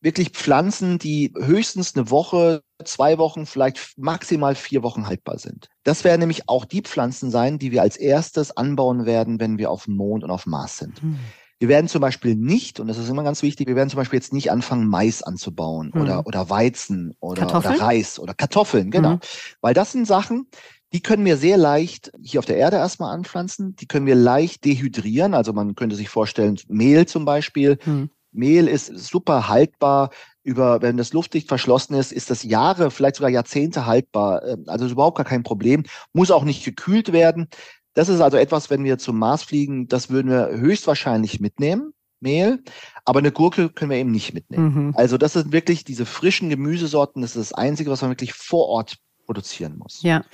wirklich Pflanzen, die höchstens eine Woche, zwei Wochen, vielleicht maximal vier Wochen haltbar sind. Das werden nämlich auch die Pflanzen sein, die wir als erstes anbauen werden, wenn wir auf dem Mond und auf Mars sind. Hm. Wir werden zum Beispiel nicht, und das ist immer ganz wichtig, wir werden zum Beispiel jetzt nicht anfangen, Mais anzubauen mhm. oder, oder Weizen oder, oder, Reis oder Kartoffeln, genau. Mhm. Weil das sind Sachen, die können wir sehr leicht hier auf der Erde erstmal anpflanzen. Die können wir leicht dehydrieren. Also man könnte sich vorstellen, Mehl zum Beispiel. Mhm. Mehl ist super haltbar. Über, wenn das luftdicht verschlossen ist, ist das Jahre, vielleicht sogar Jahrzehnte haltbar. Ähm, also ist überhaupt gar kein Problem. Muss auch nicht gekühlt werden. Das ist also etwas, wenn wir zum Mars fliegen, das würden wir höchstwahrscheinlich mitnehmen. Mehl, aber eine Gurke können wir eben nicht mitnehmen. Mhm. Also das sind wirklich diese frischen Gemüsesorten, das ist das Einzige, was man wirklich vor Ort produzieren muss. Ja.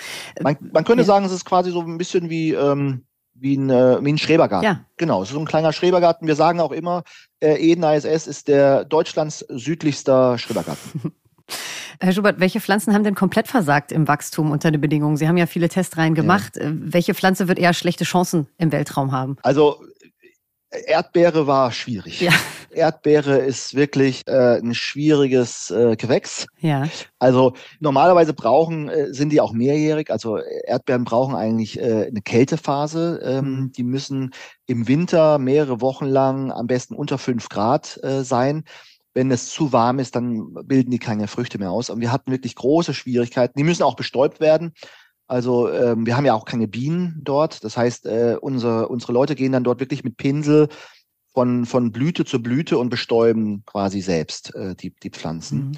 Man, man könnte ja. sagen, es ist quasi so ein bisschen wie, ähm, wie, ein, äh, wie ein Schrebergarten. Ja. Genau, es ist so ein kleiner Schrebergarten. Wir sagen auch immer, äh, Eden ISS ist der Deutschlands südlichster Schrebergarten. Herr Schubert, welche Pflanzen haben denn komplett versagt im Wachstum unter den Bedingungen? Sie haben ja viele Testreihen gemacht. Ja. Äh, welche Pflanze wird eher schlechte Chancen im Weltraum haben? Also Erdbeere war schwierig. Ja. Erdbeere ist wirklich äh, ein schwieriges äh, Gewächs. Ja. Also normalerweise brauchen, äh, sind die auch mehrjährig. Also Erdbeeren brauchen eigentlich äh, eine Kältephase. Ähm, mhm. Die müssen im Winter mehrere Wochen lang am besten unter fünf Grad äh, sein. Wenn es zu warm ist, dann bilden die keine Früchte mehr aus. Und wir hatten wirklich große Schwierigkeiten. Die müssen auch bestäubt werden. Also ähm, wir haben ja auch keine Bienen dort. Das heißt, äh, unsere, unsere Leute gehen dann dort wirklich mit Pinsel von, von Blüte zu Blüte und bestäuben quasi selbst äh, die, die Pflanzen. Mhm.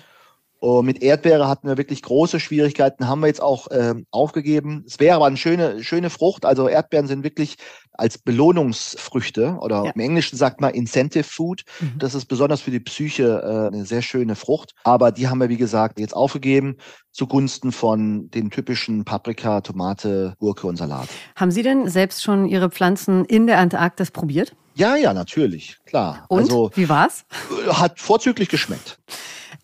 Und mit Erdbeere hatten wir wirklich große Schwierigkeiten, haben wir jetzt auch äh, aufgegeben. Es wäre aber eine schöne, schöne Frucht. Also Erdbeeren sind wirklich als Belohnungsfrüchte oder ja. im Englischen sagt man Incentive Food. Mhm. Das ist besonders für die Psyche äh, eine sehr schöne Frucht. Aber die haben wir, wie gesagt, jetzt aufgegeben zugunsten von den typischen Paprika, Tomate, Gurke und Salat. Haben Sie denn selbst schon Ihre Pflanzen in der Antarktis probiert? Ja, ja, natürlich, klar. Und also, wie war's? Hat vorzüglich geschmeckt.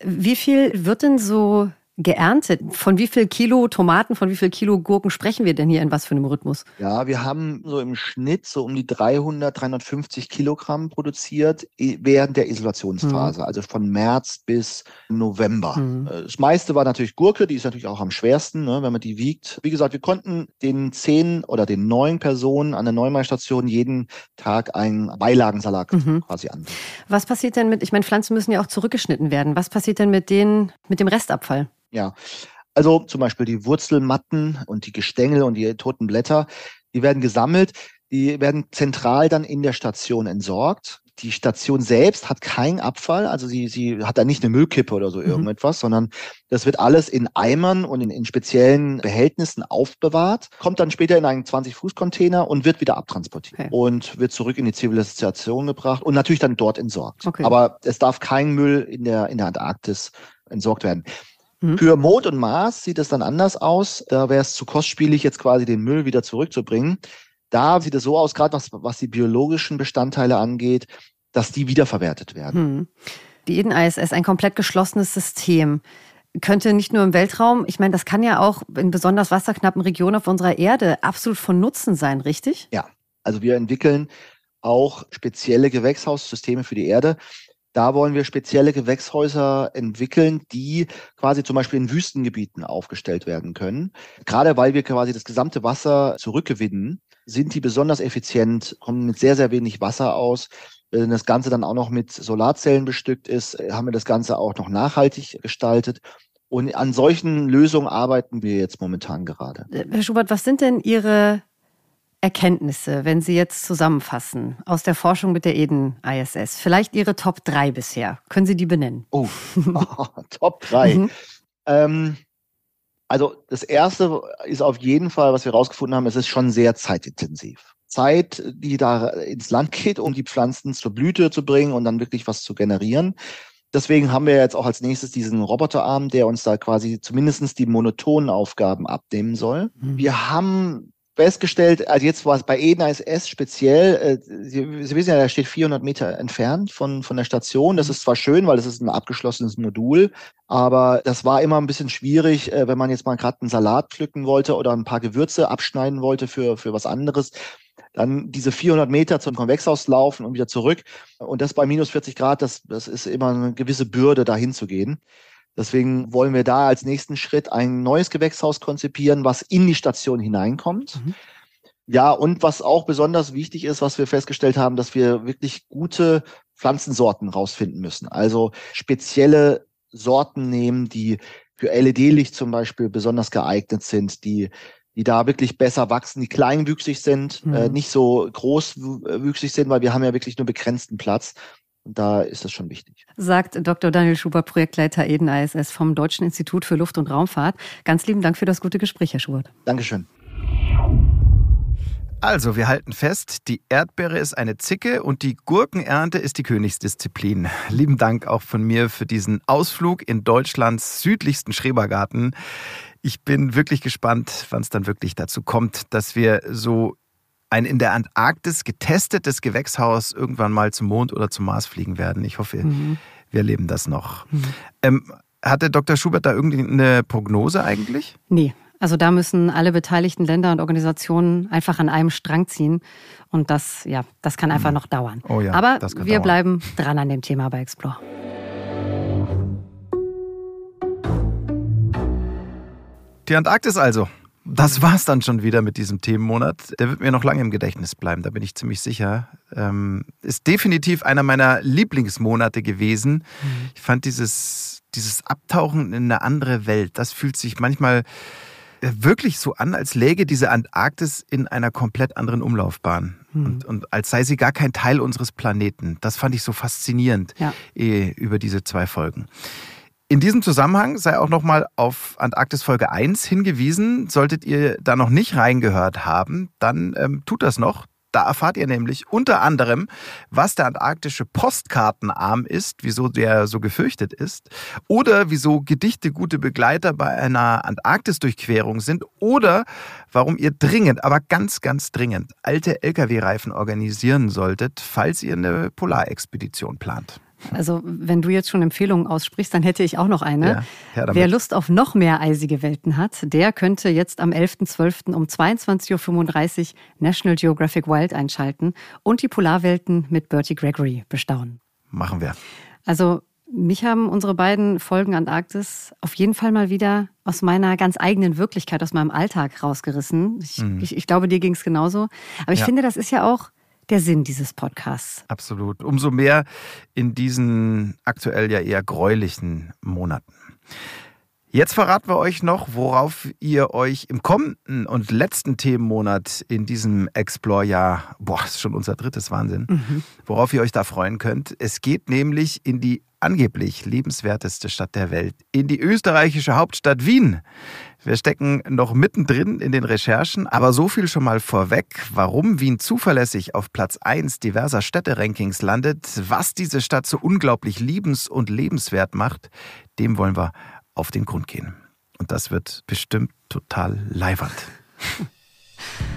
Wie viel wird denn so geerntet? Von wie viel Kilo Tomaten, von wie viel Kilo Gurken sprechen wir denn hier in was für einem Rhythmus? Ja, wir haben so im Schnitt so um die 300, 350 Kilogramm produziert während der Isolationsphase, mhm. also von März bis November. Mhm. Äh, das meiste war natürlich Gurke, die ist natürlich auch am schwersten, ne, wenn man die wiegt. Wie gesagt, wir konnten den zehn oder den neun Personen an der Neumar-Station jeden Tag einen Beilagensalat mhm. quasi an. Was passiert denn mit, ich meine, Pflanzen müssen ja auch zurückgeschnitten werden. Was passiert denn mit denen, mit dem Restabfall? Ja, also zum Beispiel die Wurzelmatten und die Gestängel und die toten Blätter, die werden gesammelt, die werden zentral dann in der Station entsorgt. Die Station selbst hat keinen Abfall, also sie, sie hat da nicht eine Müllkippe oder so mhm. irgendetwas, sondern das wird alles in Eimern und in, in speziellen Behältnissen aufbewahrt, kommt dann später in einen 20-Fuß-Container und wird wieder abtransportiert okay. und wird zurück in die Zivilisation gebracht und natürlich dann dort entsorgt. Okay. Aber es darf kein Müll in der, in der Antarktis entsorgt werden. Mhm. Für Mond und Mars sieht es dann anders aus. Da wäre es zu kostspielig, jetzt quasi den Müll wieder zurückzubringen. Da sieht es so aus, gerade was, was die biologischen Bestandteile angeht, dass die wiederverwertet werden. Mhm. Die Eden-ISS, ein komplett geschlossenes System könnte nicht nur im Weltraum, ich meine, das kann ja auch in besonders wasserknappen Regionen auf unserer Erde absolut von Nutzen sein, richtig? Ja, also wir entwickeln auch spezielle Gewächshaussysteme für die Erde. Da wollen wir spezielle Gewächshäuser entwickeln, die quasi zum Beispiel in Wüstengebieten aufgestellt werden können. Gerade weil wir quasi das gesamte Wasser zurückgewinnen, sind die besonders effizient, kommen mit sehr, sehr wenig Wasser aus. Wenn das Ganze dann auch noch mit Solarzellen bestückt ist, haben wir das Ganze auch noch nachhaltig gestaltet. Und an solchen Lösungen arbeiten wir jetzt momentan gerade. Herr Schubert, was sind denn Ihre Erkenntnisse, wenn Sie jetzt zusammenfassen aus der Forschung mit der Eden ISS? Vielleicht Ihre Top 3 bisher. Können Sie die benennen? Oh, Top 3. Mhm. Ähm, also das erste ist auf jeden Fall, was wir herausgefunden haben, es ist schon sehr zeitintensiv. Zeit, die da ins Land geht, um die Pflanzen zur Blüte zu bringen und dann wirklich was zu generieren. Deswegen haben wir jetzt auch als nächstes diesen Roboterarm, der uns da quasi zumindest die monotonen Aufgaben abnehmen soll. Mhm. Wir haben festgestellt, also jetzt war es bei Eden ISS speziell, äh, Sie, Sie wissen ja, der steht 400 Meter entfernt von, von der Station. Das ist zwar schön, weil es ist ein abgeschlossenes Modul, aber das war immer ein bisschen schwierig, äh, wenn man jetzt mal gerade einen Salat pflücken wollte oder ein paar Gewürze abschneiden wollte für, für was anderes dann diese 400 Meter zum Konvexhaus laufen und wieder zurück. Und das bei minus 40 Grad, das, das ist immer eine gewisse Bürde, dahin zu gehen. Deswegen wollen wir da als nächsten Schritt ein neues Gewächshaus konzipieren, was in die Station hineinkommt. Mhm. Ja, und was auch besonders wichtig ist, was wir festgestellt haben, dass wir wirklich gute Pflanzensorten rausfinden müssen. Also spezielle Sorten nehmen, die für LED-Licht zum Beispiel besonders geeignet sind, die die da wirklich besser wachsen, die kleinwüchsig sind, äh, mhm. äh, nicht so großwüchsig sind, weil wir haben ja wirklich nur begrenzten Platz. Und da ist das schon wichtig. Sagt Dr. Daniel Schuber, Projektleiter Eden ISS vom Deutschen Institut für Luft- und Raumfahrt. Ganz lieben Dank für das gute Gespräch, Herr Schubert. Dankeschön. Also, wir halten fest, die Erdbeere ist eine Zicke und die Gurkenernte ist die Königsdisziplin. Lieben Dank auch von mir für diesen Ausflug in Deutschlands südlichsten Schrebergarten. Ich bin wirklich gespannt, wann es dann wirklich dazu kommt, dass wir so ein in der Antarktis getestetes Gewächshaus irgendwann mal zum Mond oder zum Mars fliegen werden. Ich hoffe, mhm. wir erleben das noch. Mhm. Ähm, hatte Dr. Schubert da irgendeine Prognose eigentlich? Nee. Also da müssen alle beteiligten Länder und Organisationen einfach an einem Strang ziehen. Und das, ja, das kann einfach mhm. noch dauern. Oh ja, Aber wir dauern. bleiben dran an dem Thema bei Explore. Die Antarktis also. Das war's dann schon wieder mit diesem Themenmonat. Der wird mir noch lange im Gedächtnis bleiben, da bin ich ziemlich sicher. Ähm, ist definitiv einer meiner Lieblingsmonate gewesen. Mhm. Ich fand dieses, dieses Abtauchen in eine andere Welt, das fühlt sich manchmal äh, wirklich so an, als läge diese Antarktis in einer komplett anderen Umlaufbahn. Mhm. Und, und, als sei sie gar kein Teil unseres Planeten. Das fand ich so faszinierend ja. eh, über diese zwei Folgen. In diesem Zusammenhang sei auch nochmal auf Antarktis Folge 1 hingewiesen. Solltet ihr da noch nicht reingehört haben, dann ähm, tut das noch. Da erfahrt ihr nämlich unter anderem, was der antarktische Postkartenarm ist, wieso der so gefürchtet ist, oder wieso Gedichte gute Begleiter bei einer Antarktis-Durchquerung sind, oder warum ihr dringend, aber ganz, ganz dringend alte Lkw-Reifen organisieren solltet, falls ihr eine Polarexpedition plant. Also wenn du jetzt schon Empfehlungen aussprichst, dann hätte ich auch noch eine. Ja, Wer Lust auf noch mehr eisige Welten hat, der könnte jetzt am 11.12. um 22.35 Uhr National Geographic Wild einschalten und die Polarwelten mit Bertie Gregory bestaunen. Machen wir. Also mich haben unsere beiden Folgen Antarktis auf jeden Fall mal wieder aus meiner ganz eigenen Wirklichkeit, aus meinem Alltag rausgerissen. Ich, mhm. ich, ich glaube, dir ging es genauso. Aber ich ja. finde, das ist ja auch der Sinn dieses Podcasts. Absolut. Umso mehr in diesen aktuell ja eher gräulichen Monaten. Jetzt verraten wir euch noch, worauf ihr euch im kommenden und letzten Themenmonat in diesem Explore-Jahr, boah, ist schon unser drittes Wahnsinn, mhm. worauf ihr euch da freuen könnt. Es geht nämlich in die angeblich lebenswerteste Stadt der Welt, in die österreichische Hauptstadt Wien. Wir stecken noch mittendrin in den Recherchen, aber so viel schon mal vorweg, warum Wien zuverlässig auf Platz 1 diverser Städterankings landet, was diese Stadt so unglaublich liebens- und lebenswert macht, dem wollen wir auf den Grund gehen. Und das wird bestimmt total leiwand.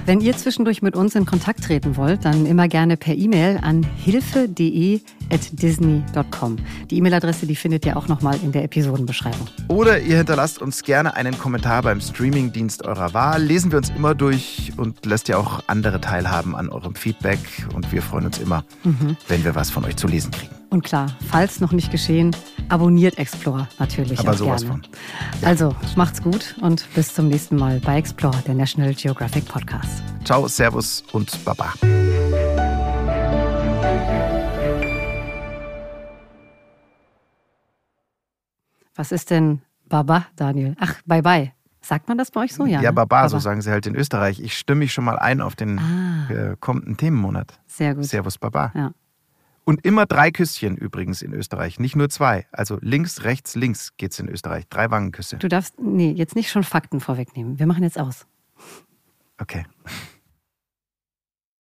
Wenn ihr zwischendurch mit uns in Kontakt treten wollt, dann immer gerne per E-Mail an hilfe.de@disney.com. Die E-Mail-Adresse, die findet ihr auch nochmal in der Episodenbeschreibung. Oder ihr hinterlasst uns gerne einen Kommentar beim Streamingdienst eurer Wahl. Lesen wir uns immer durch und lasst ihr auch andere teilhaben an eurem Feedback. Und wir freuen uns immer, mhm. wenn wir was von euch zu lesen kriegen. Und klar, falls noch nicht geschehen, abonniert Explore natürlich. Aber sowas gerne. von. Ja. Also macht's gut und bis zum nächsten Mal bei Explore, der National Geographic Podcast. Ciao, Servus und Baba. Was ist denn Baba, Daniel? Ach, bye bye. Sagt man das bei euch so? Ja, ja ne? Baba, Baba, so sagen sie halt in Österreich. Ich stimme mich schon mal ein auf den ah. Kommenden Themenmonat. Sehr gut. Servus, Baba. Ja. Und immer drei Küsschen übrigens in Österreich, nicht nur zwei. Also links, rechts, links geht's in Österreich. Drei Wangenküsse. Du darfst, nee, jetzt nicht schon Fakten vorwegnehmen. Wir machen jetzt aus. Okay.